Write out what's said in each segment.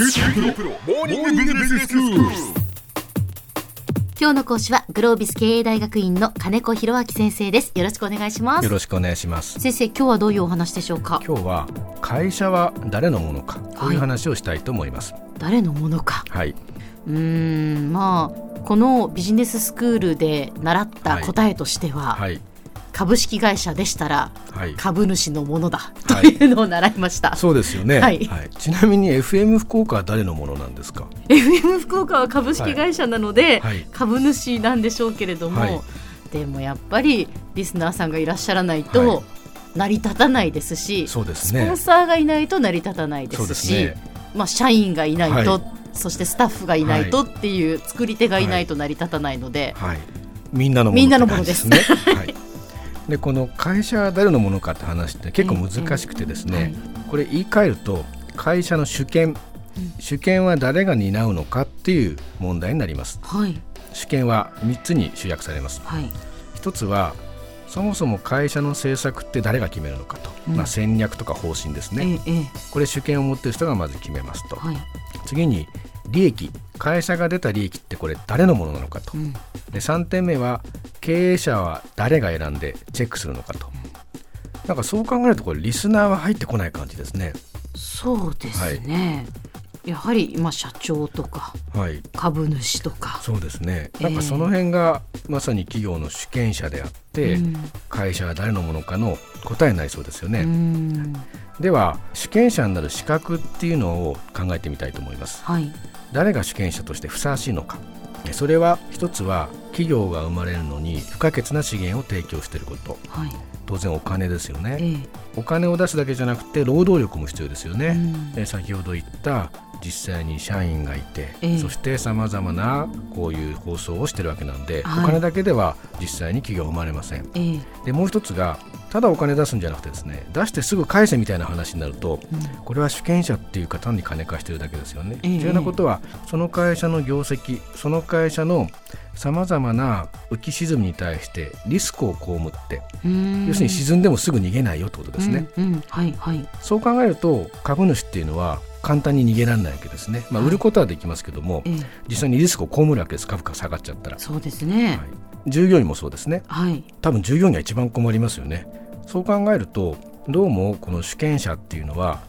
今日の講師はグロービス経営大学院の金子博明先生です。よろしくお願いします。よろしくお願いします。先生今日はどういうお話でしょうか？今日は会社は誰のものか？こういう話をしたいと思います。誰のものか？はい。うーんまあこのビジネススクールで習った答えとしては、はい株式会社でしたらはい。株主のものだとはい。いうのを習いました、そうですよね、はい。ちなみに FM 福岡は誰のものなんですか？FM 福岡は株式会社なので、はい。はい。株主なんでしょうけれども、はい。でもやっぱりリスナーさんがいらっしゃらないとはい。成り立たないですし、そうですね。スポンサーがいないと成り立たないですしね。まあ、社員がいないと、はい。そしてスタッフがいないとっていう作り手がいないと成り立たないので、はい。みんなのものみんなのものです。ねはいでこの会社は誰のものかって話って結構難しくてですね、これ言い換えると会社の主権。主権は誰が担うのかっていう問題になります。はい。主権は3つに集約されます。はい。一つはそもそも会社の政策って誰が決めるのかと、うん。まあ、戦略とか方針ですね、えええこれ主権を持っている人がまず決めますと、えはい。次に利益。会社が出た利益ってこれ誰のものなのかと、うん。で3点目は経営者は誰が選んでチェックするのかと、なんかそう考えるとこれリスナーは入ってこない感じですね。そうですね、やはり、まあ、社長とかはい。株主とか。そうですね。ええ。なんかその辺がまさに企業の主権者であって、うん。会社は誰のものかの答えになりそうですよね、うんでは主権者になる資格っていうのを考えてみたいと思います。はい。誰が主権者としてふさわしいのか。えそれは一つは企業が生まれるのに不可欠な資源を提供していること。はい。当然お金ですよえね。えお金を出すだけじゃなくて労働力も必要ですよね、うん。え先ほど言った実際に社員がいて、ええ。そしてさまざまなこういう放送をしてるわけなんで、はい。お金だけでは実際に企業は生まれません。ええ。でもう一つがただお金出すんじゃなくてですね出してすぐ返せみたいな話になると、これは主権者っていうか単に金貸してるだけですよね。ええ。重要なことはその会社の業績その会社のさまざまな浮き沈みに対してリスクを被ってうん。要するに沈んでもすぐ逃げないよってことですね。うんうん。はいはい。そう考えると株主っていうのは簡単に逃げられないわけですね。まあ、はい。売ることはできますけども、ええ。実際にリスクを被るわけです。株価が下がっちゃったら、そうですね。はい従業員もそうですね。はい。多分従業員が一番困りますよね。そう考えるとどうもこの主権者っていうのは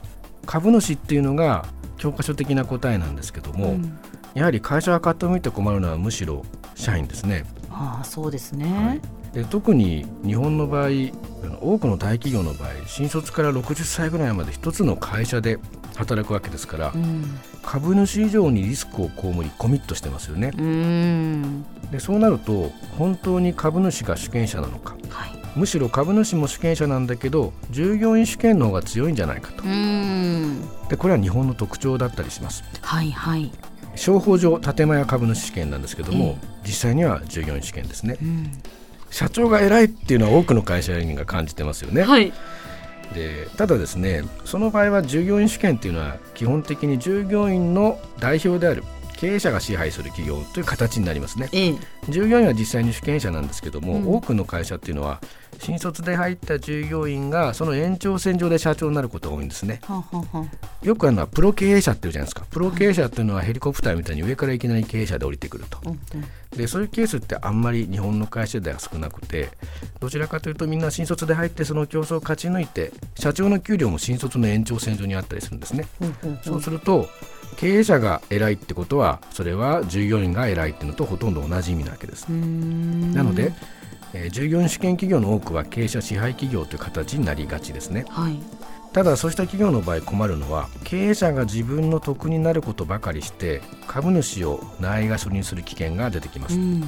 株主っていうのが教科書的な答えなんですけども、うん。やはり会社が傾いて困るのはむしろ社員ですね、ああそうですはねい、で特に日本の場合多くの大企業の場合新卒から60歳ぐらいまで一つの会社で働くわけですから、うん。株主以上にリスクを被りコミットしてますよね。うん。でそうなると本当に株主が主権者なのかはい。むしろ株主も主権者なんだけど従業員主権の方が強いんじゃないかと。うん。でこれは日本の特徴だったりします。はいはい。商法上建前は株主主権なんですけども、え。実際には従業員主権ですね。うん社長が偉いっていうのは多くの会社員が感じてますよね、はい。でただですねその場合は従業員主権っていうのは基本的に従業員の代表である経営者が支配する企業という形になりますね。ええ。従業員は実際に主権者なんですけども、うん。多くの会社っていうのは新卒で入った従業員がその延長線上で社長になることが多いんですね。はあはよくあるのはプロ経営者っていうじゃないですか。プロ経営者っていうのはヘリコプターみたいに上からいきなり経営者で降りてくると。うんうん。でそういうケースってあんまり日本の会社では少なくてどちらかというとみんな新卒で入ってその競争を勝ち抜いて社長の給料も新卒の延長線上にあったりするんですね。ほうほうほそうすると経営者が偉いってことはそれは従業員が偉いっていうのとほとんど同じ意味なわけです。なので、えー従業員主権企業の多くは経営者支配企業という形になりがちですね。はい。ただそうした企業の場合困るのは経営者が自分の得になることばかりして株主をないがしろにする危険が出てきます。うん。例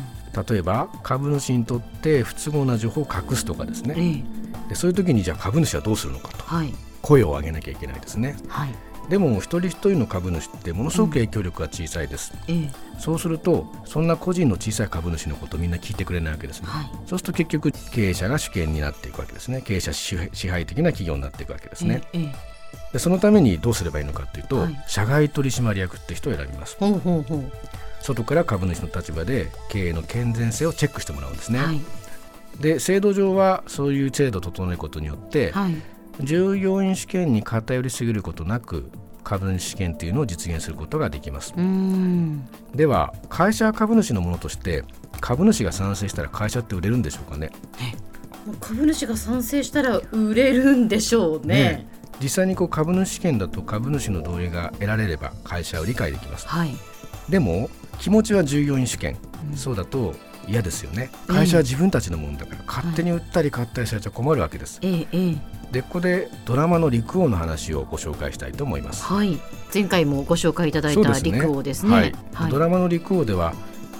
えば株主にとって不都合な情報を隠すとかですね。ええ。でそういう時にじゃあ株主はどうするのかと。はい。声を上げなきゃいけないですね。はいでも一人一人の株主ってものすごく影響力が小さいです、ええ。そうするとそんな個人の小さい株主のことをみんな聞いてくれないわけですね、はい。そうすると結局経営者が主権になっていくわけですね。経営者支配的な企業になっていくわけですね、でそのためにどうすればいいのかというと、はい。社外取締役って人を選びます。ほうほうほう。外から株主の立場で経営の健全性をチェックしてもらうんですね、はい。で制度上はそういう制度を整えることによって、はい従業員試験に偏りすぎることなく株主試験というのを実現することができます。うん。では会社は株主のものとして株主が賛成したら会社って売れるんでしょうかね。株主が賛成したら売れるんでしょうね。実際にこう株主試験だと株主の同意が得られれば会社を理解できます。はい。でも気持ちは従業員試験、うん。そうだと嫌ですよね。ええ会社は自分たちのものだから勝手に売ったり買ったりされちゃ困るわけです、ええええでここでドラマの陸王の話をご紹介したいと思いますはい。前回もご紹介いただいた陸王ですね。はいはいドラマの陸王では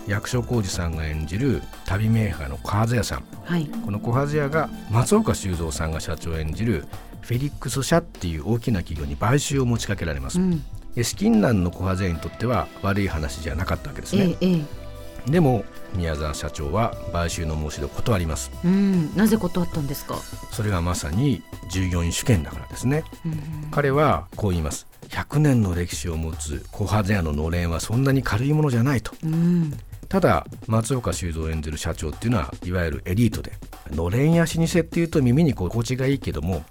役所広司さんが演じる旅メーカーの小津屋さんはい。この小津屋が松岡修造さんが社長を演じるフェリックス社っていう大きな企業に買収を持ちかけられます、うん。で資金難の小津屋にとっては悪い話じゃなかったわけですね、ええええでも宮沢社長は買収の申し出を断りますうん。なぜ断ったんですか？それがまさに従業員主権だからですねうん彼はこう言います100年の歴史を持つ小津屋ののれんはそんなに軽いものじゃないとうん。ただ松岡修造を演じる社長っていうのはいわゆるエリートでのれんや老舗っていうと耳に心地がいいけども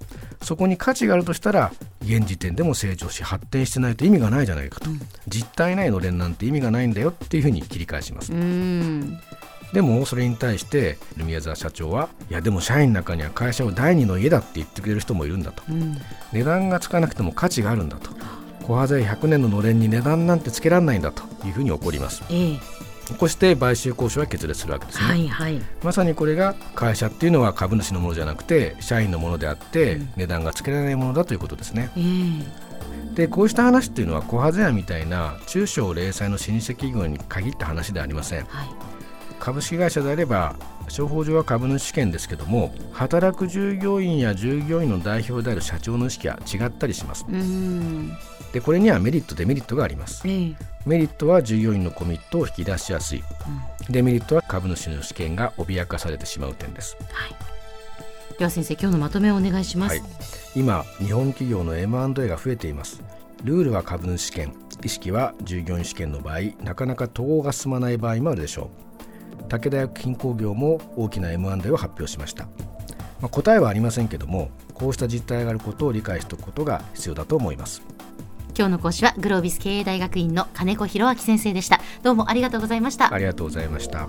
そこに価値があるとしたら現時点でも成長し発展してないと意味がないじゃないかと、うん実体ないのれんなんて意味がないんだよっていうふうに切り返しますうん。でもそれに対して宮沢社長はいやでも社員の中には会社を第二の家だって言ってくれる人もいるんだとうん。値段がつかなくても価値があるんだと小肌100年ののれんに値段なんてつけられないんだというふうに怒りますええ起こして買収交渉は決裂するわけですね、はいはい。まさにこれが会社っていうのは株主のものじゃなくて社員のものであって、うん。値段がつけられないものだということですね。ええ。でこうした話っていうのは小ハゼ屋みたいな中小零細の老舗企業に限った話ではありません。はい。株式会社であれば商法上は株主試験ですけども働く従業員や従業員の代表である社長の意識は違ったりします。うん。でこれにはメリットデメリットがあります。ええ。メリットは従業員のコミットを引き出しやすい。デメリットは株主の試験が脅かされてしまう点です。はい。では先生、今日のまとめをお願いします。はい、今日本企業の M&A が増えています。ルールは株主試験。意識は従業員試験の場合なかなか統合が進まない場合もあるでしょう武田薬品工業も大きな M&A を発表しました、まあ、答えはありませんけどもこうした実態があることを理解しておくことが必要だと思います今日の講師はグロービス経営大学院の金子博明先生でした。どうもありがとうございましたあ。りがとうございました